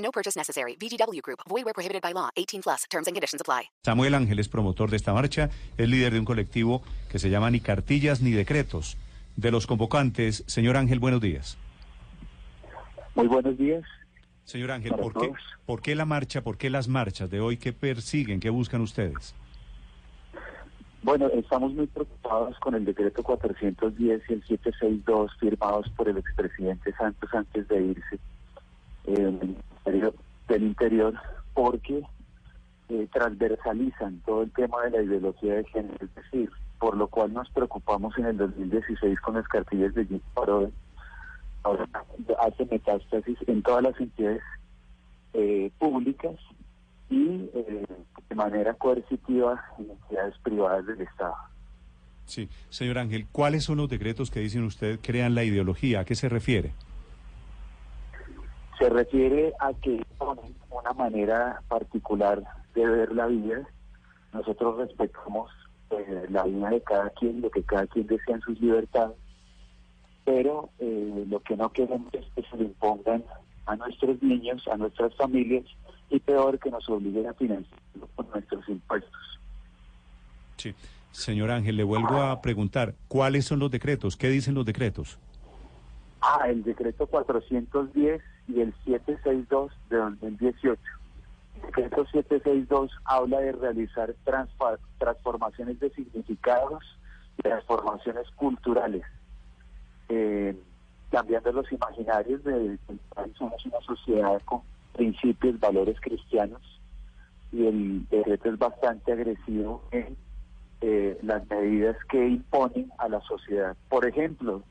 No purchase necessary. VGW Group. Void where prohibited by law. 18 plus. Terms and conditions apply. Samuel Ángel es promotor de esta marcha, es líder de un colectivo que se llama Ni Cartillas ni Decretos. De los convocantes, señor Ángel, buenos días. Muy buenos días. Señor Ángel, ¿por qué. ¿por qué la marcha, por qué las marchas de hoy? ¿Qué persiguen, qué buscan ustedes? Bueno, estamos muy preocupados con el decreto 410 y el 762 firmados por el expresidente Santos antes de irse eh, Del Interior porque eh, transversalizan todo el tema de la ideología de género, es decir, por lo cual nos preocupamos en el 2016 con las cartillas de Jim Parode. Ahora hace metástasis en todas las entidades eh, públicas y eh, de manera coercitiva en entidades privadas del Estado. Sí, señor Ángel, ¿cuáles son los decretos que dicen usted crean la ideología? ¿A qué se refiere? Se refiere a que ponen una manera particular de ver la vida. Nosotros respetamos eh, la vida de cada quien, lo que cada quien desea en sus libertades, pero eh, lo que no queremos es que se le impongan a nuestros niños, a nuestras familias, y peor que nos obliguen a financiarlo con nuestros impuestos. Sí. Señor Ángel, le vuelvo a preguntar, ¿cuáles son los decretos? ¿Qué dicen los decretos? Ah, el decreto 410 y el 762 de 2018. El decreto 762 habla de realizar transformaciones de significados y transformaciones culturales, eh, cambiando los imaginarios de que somos una sociedad con principios, valores cristianos, y el decreto es bastante agresivo en eh, las medidas que imponen a la sociedad. Por ejemplo,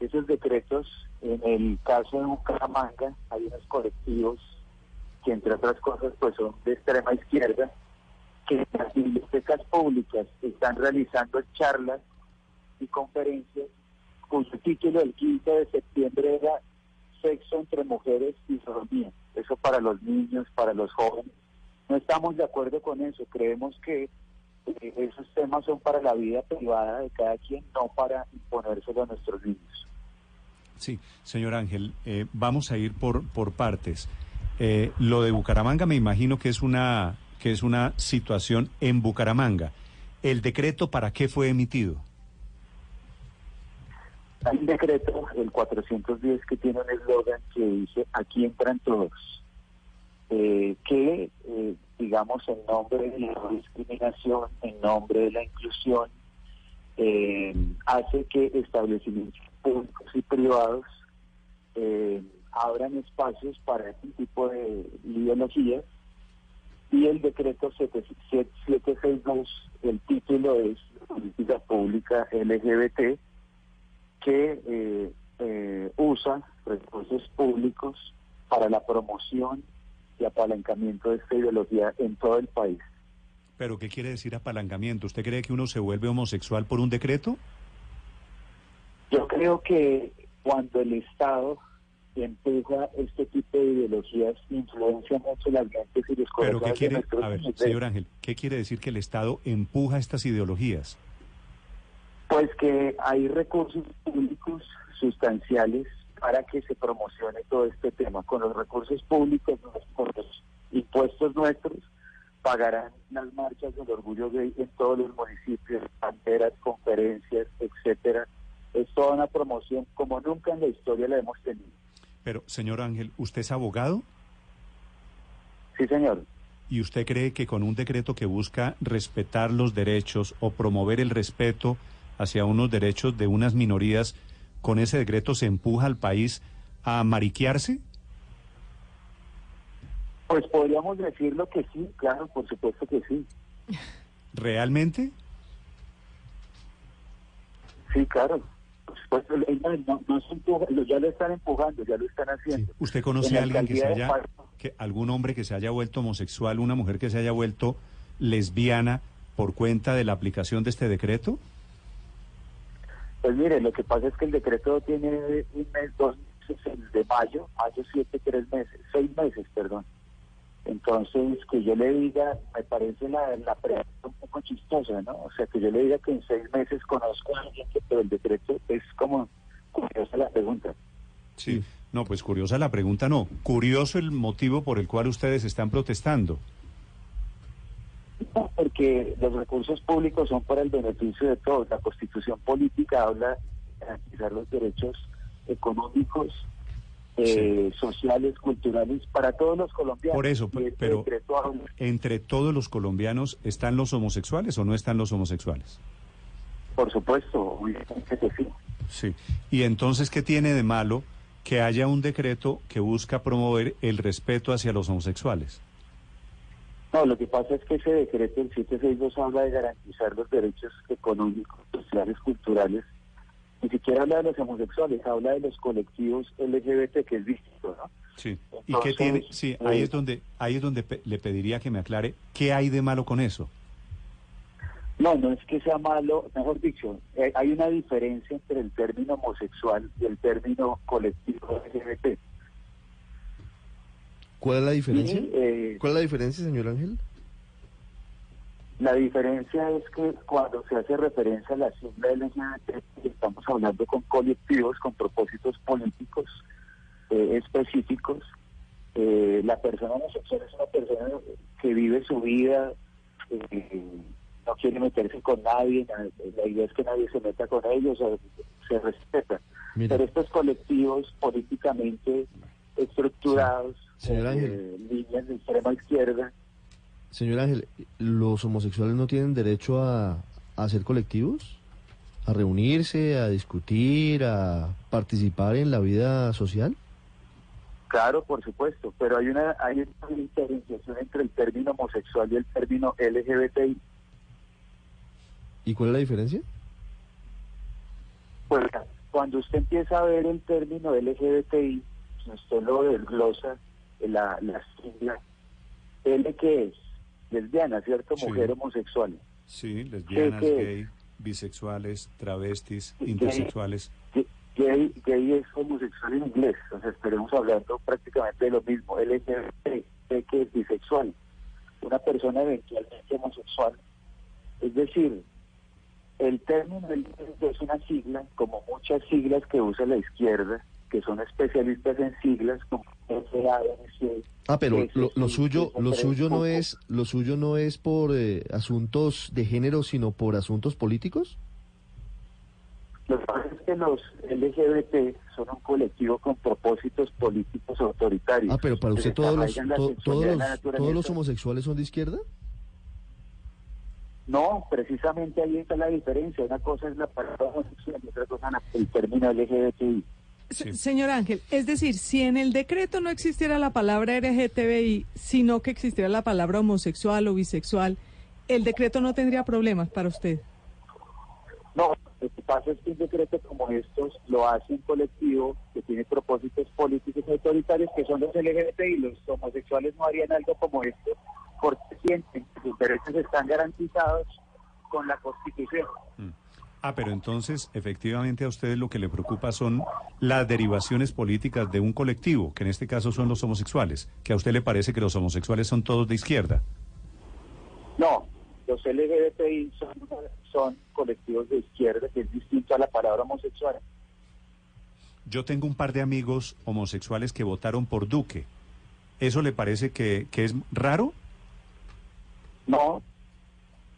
esos decretos, en el caso de Bucaramanga, hay unos colectivos que entre otras cosas pues son de extrema izquierda, que en las bibliotecas públicas están realizando charlas y conferencias cuyo título el 15 de septiembre era Sexo entre mujeres y sodomía. Eso para los niños, para los jóvenes. No estamos de acuerdo con eso. Creemos que esos temas son para la vida privada de cada quien, no para imponérselo a nuestros niños. Sí, señor Ángel, eh, vamos a ir por, por partes. Eh, lo de Bucaramanga me imagino que es una que es una situación en Bucaramanga. ¿El decreto para qué fue emitido? Hay un decreto, el 410, que tiene un eslogan que dice, aquí entran todos, eh, que, eh, digamos, en nombre de la discriminación, en nombre de la inclusión, eh, hace que establecimientos públicos y privados eh, abran espacios para este tipo de ideologías. Y el decreto 762, el título es Política Pública LGBT, que usa recursos públicos para la promoción y apalancamiento de esta ideología en todo el país. ¿Pero qué quiere decir apalancamiento? ¿Usted cree que uno se vuelve homosexual por un decreto? Yo creo que cuando el Estado empuja este tipo de ideologías, influencia mucho las mentes y los ¿Pero qué quiere? de A ver, señor Ángel, ¿qué quiere decir que el Estado empuja estas ideologías? Pues que hay recursos públicos sustanciales para que se promocione todo este tema. Con los recursos públicos, con los impuestos nuestros, pagarán las marchas del orgullo gay en todos los municipios, banderas, conferencias, etcétera. Es toda una promoción como nunca en la historia la hemos tenido. Pero, señor Ángel, ¿usted es abogado? Sí, señor. ¿Y usted cree que con un decreto que busca respetar los derechos o promover el respeto hacia unos derechos de unas minorías, con ese decreto se empuja al país a mariquearse? Pues podríamos decirlo que sí, claro, por supuesto que sí. ¿Realmente? Sí, claro. Pues Pues eh, no, no se empuja, ya lo están empujando, ya lo están Sí. haciendo. ¿Usted conoce a alguien que se haya, que algún hombre que se haya vuelto homosexual, una mujer que se haya vuelto lesbiana por cuenta de la aplicación de este decreto? Pues mire, lo que pasa es que el decreto tiene un mes, dos meses, el de mayo, mayo siete, tres meses, seis meses, perdón. Entonces, que yo le diga, me parece la, la pregunta un poco chistosa, ¿no? O sea, que yo le diga que en seis meses conozco a alguien que, pero el decreto es como curiosa la pregunta. Sí. No, pues curiosa la pregunta, no. Curioso el motivo por el cual ustedes están protestando. No, porque los recursos públicos son para el beneficio de todos. La constitución política habla de garantizar los derechos económicos, eh, sociales, culturales, para todos los colombianos. Por eso, este pero- ¿Entre todos los colombianos están los homosexuales o no están los homosexuales? por supuesto, sí. Sí. ¿Y entonces qué tiene de malo que haya un decreto que busca promover el respeto hacia los homosexuales? No, lo que pasa es que ese decreto, el 762, habla de garantizar los derechos económicos, sociales, culturales. Ni siquiera habla de los homosexuales, habla de los colectivos LGBT, que es distinto, ¿no? Sí. ¿Y qué tiene? Sí, ahí eh, es donde ahí es donde le pediría que me aclare qué hay de malo con eso. No, no es que sea malo, mejor dicho, eh, hay una diferencia entre el término homosexual y el término colectivo LGBT. ¿Cuál es la diferencia? Y, eh, ¿Cuál es la diferencia, señor Ángel? la diferencia es que cuando se hace referencia a la sigla LGBT, estamos hablando con colectivos, con propósitos políticos eh, específicos. Eh, la persona homosexual es una persona que vive su vida, eh, no quiere meterse con nadie, na- la idea es que nadie se meta con ellos, se respeta. Pero estos colectivos políticamente estructurados, Señor con, Ángel. eh, líneas de extrema izquierda, Señor Ángel, ¿los homosexuales no tienen derecho a, a ser colectivos? ¿A reunirse, a discutir, a participar en la vida social? Claro, por supuesto, pero hay una hay una diferenciación entre el término homosexual y el término LGBTI. ¿Y cuál es la diferencia? Pues cuando usted empieza a ver el término LGBTI, usted lo desglosa, eh, la, la sigla, ¿L qué es? Lesbiana, ¿cierto? Sí. Mujer homosexual. Sí, lesbianas, gay, bisexuales, travestis, Gay. intersexuales. Gay- Gay, es homosexual en inglés, entonces estaremos hablando prácticamente de lo mismo. LGBT, ¿qué que es bisexual? Una persona eventualmente homosexual. Es decir, el término es una sigla, como muchas siglas que usa la izquierda, que son especialistas en siglas, como. Ah, pero lo, lo suyo, lo suyo no es, lo suyo no es por eh, asuntos de género, sino por asuntos políticos. Lo que pasa es que los LGBT son un colectivo con propósitos políticos autoritarios. Ah, pero para usted todos los, to- todos los, todos los naturaleza. homosexuales son de izquierda. No, precisamente ahí está la diferencia. Una cosa es la palabra homosexual y otra cosa es el término LGBTI. Sí. Señor Ángel, es decir, si en el decreto no existiera la palabra LGTBI, sino que existiera la palabra homosexual o bisexual, el decreto no tendría problemas para usted. No, lo que pasa es que un decreto como estos lo hace un colectivo que tiene propósitos políticos autoritarios que son los LGBTI. Los homosexuales no harían algo como esto porque sienten que sus derechos están garantizados con la Constitución. Ah, pero entonces, efectivamente, a ustedes lo que le preocupa son las derivaciones políticas de un colectivo, que en este caso son los homosexuales, que a usted le parece que los homosexuales son todos de izquierda. No, los LGBTI son, son colectivos de izquierda, que es distinto a la palabra homosexual. Yo tengo un par de amigos homosexuales que votaron por Duque. ¿Eso le parece que, que es raro? No,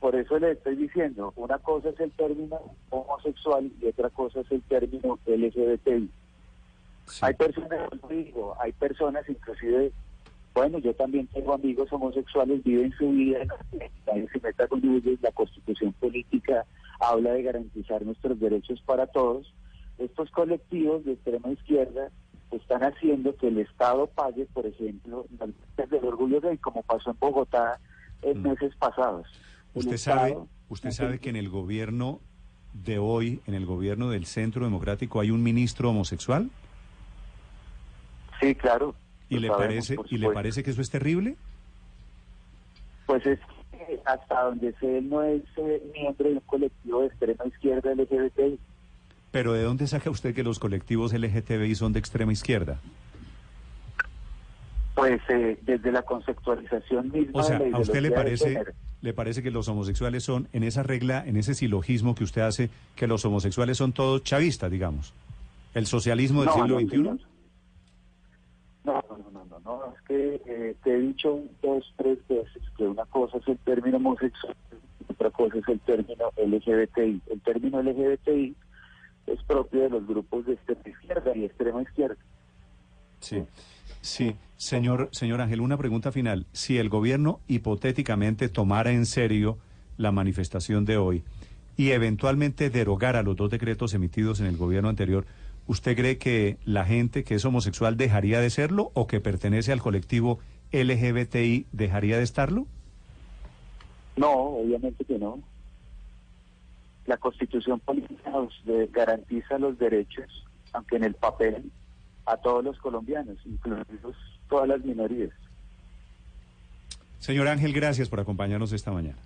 por eso le estoy diciendo, una cosa es el término homosexual y otra cosa es el término LGBTI. Sí. Hay personas, digo, hay personas inclusive, bueno, yo también tengo amigos homosexuales, viven su vida, nadie se meta con ellos, la constitución política habla de garantizar nuestros derechos para todos. Estos colectivos de extrema izquierda están haciendo que el Estado pague, por ejemplo, las listas del orgullo gay, como pasó en Bogotá en Mm. meses pasados. Usted sabe, usted sabe que en el gobierno de hoy en el gobierno del Centro Democrático hay un ministro homosexual? Sí, claro. ¿Y le sabemos, parece y le parece que eso es terrible? Pues es que hasta donde sé, él no es eh, miembro de un colectivo de extrema izquierda LGBTI. Pero ¿de dónde saca usted que los colectivos LGTBI son de extrema izquierda? Pues eh, desde la conceptualización misma O sea, de la ¿a usted le parece le parece que los homosexuales son en esa regla, en ese silogismo que usted hace, que los homosexuales son todos chavistas, digamos? ¿El socialismo del No, siglo no, XXI? señor. No, no, no, no, no, es que eh, te he dicho dos, tres veces que una cosa es el término homosexual y otra cosa es el término LGBTI. El término LGBTI es propio de los grupos de extrema izquierda y extrema izquierda. Sí, sí. Señor, señor Ángel, una pregunta final. Si el gobierno hipotéticamente tomara en serio la manifestación de hoy y eventualmente derogara los dos decretos emitidos en el gobierno anterior, ¿usted cree que la gente que es homosexual dejaría de serlo o que pertenece al colectivo LGBTI dejaría de estarlo? No, obviamente que no. La constitución política nos garantiza los derechos, aunque en el papel, a todos los colombianos, incluidos todas las minorías. Señor Ángel, gracias por acompañarnos esta mañana.